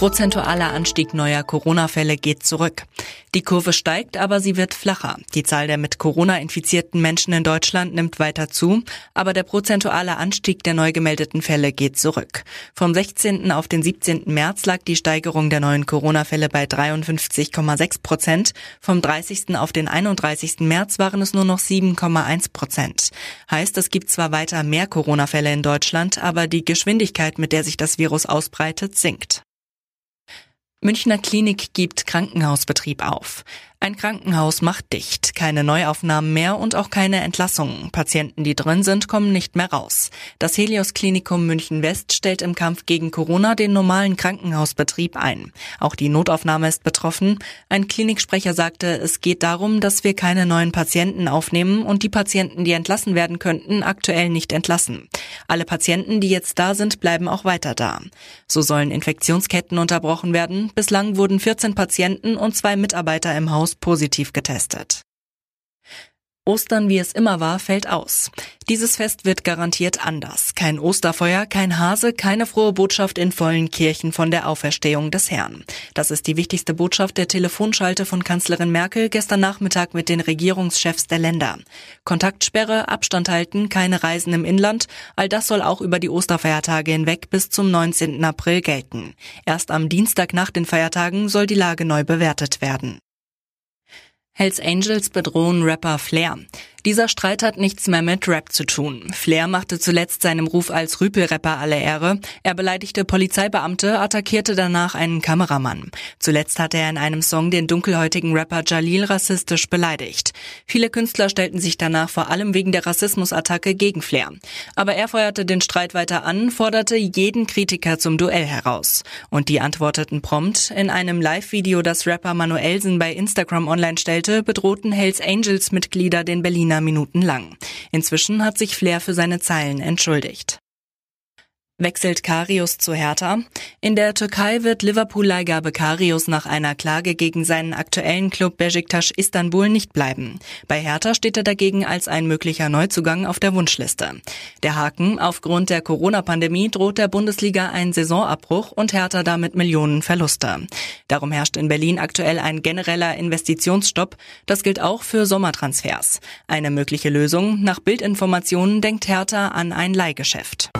Prozentualer Anstieg neuer Corona-Fälle geht zurück. Die Kurve steigt, aber sie wird flacher. Die Zahl der mit Corona infizierten Menschen in Deutschland nimmt weiter zu, aber der prozentuale Anstieg der neu gemeldeten Fälle geht zurück. Vom 16. auf den 17. März lag die Steigerung der neuen Corona-Fälle bei 53,6 Prozent. Vom 30. auf den 31. März waren es nur noch 7,1 Prozent. Heißt, es gibt zwar weiter mehr Corona-Fälle in Deutschland, aber die Geschwindigkeit, mit der sich das Virus ausbreitet, sinkt. Münchner Klinik gibt Krankenhausbetrieb auf. Ein Krankenhaus macht dicht, keine Neuaufnahmen mehr und auch keine Entlassungen. Patienten, die drin sind, kommen nicht mehr raus. Das Helios Klinikum München West stellt im Kampf gegen Corona den normalen Krankenhausbetrieb ein. Auch die Notaufnahme ist betroffen. Ein Kliniksprecher sagte, es geht darum, dass wir keine neuen Patienten aufnehmen und die Patienten, die entlassen werden könnten, aktuell nicht entlassen. Alle Patienten, die jetzt da sind, bleiben auch weiter da. So sollen Infektionsketten unterbrochen werden. Bislang wurden 14 Patienten und zwei Mitarbeiter im Haus positiv getestet. Ostern, wie es immer war, fällt aus. Dieses Fest wird garantiert anders. Kein Osterfeuer, kein Hase, keine frohe Botschaft in vollen Kirchen von der Auferstehung des Herrn. Das ist die wichtigste Botschaft der Telefonschalte von Kanzlerin Merkel gestern Nachmittag mit den Regierungschefs der Länder. Kontaktsperre, Abstand halten, keine Reisen im Inland, all das soll auch über die Osterfeiertage hinweg bis zum 19. April gelten. Erst am Dienstag nach den Feiertagen soll die Lage neu bewertet werden. Hells Angels bedrohen Rapper Flair. Dieser Streit hat nichts mehr mit Rap zu tun. Flair machte zuletzt seinem Ruf als Rüpelrapper alle Ehre. Er beleidigte Polizeibeamte, attackierte danach einen Kameramann. Zuletzt hatte er in einem Song den dunkelhäutigen Rapper Jalil rassistisch beleidigt. Viele Künstler stellten sich danach vor allem wegen der Rassismusattacke gegen Flair. Aber er feuerte den Streit weiter an, forderte jeden Kritiker zum Duell heraus. Und die antworteten prompt. In einem Live-Video, das Rapper Manuelsen bei Instagram online stellte, bedrohten Hells Angels Mitglieder den Berliner Berliner Minuten lang. Inzwischen hat sich Flair für seine Zeilen entschuldigt. Wechselt Karius zu Hertha? In der Türkei wird Liverpool-Leihgabe Karius nach einer Klage gegen seinen aktuellen Club Besiktas Istanbul nicht bleiben. Bei Hertha steht er dagegen als ein möglicher Neuzugang auf der Wunschliste. Der Haken, aufgrund der Corona-Pandemie droht der Bundesliga ein Saisonabbruch und Hertha damit Millionen Verluste. Darum herrscht in Berlin aktuell ein genereller Investitionsstopp. Das gilt auch für Sommertransfers. Eine mögliche Lösung, nach Bildinformationen denkt Hertha an ein Leihgeschäft.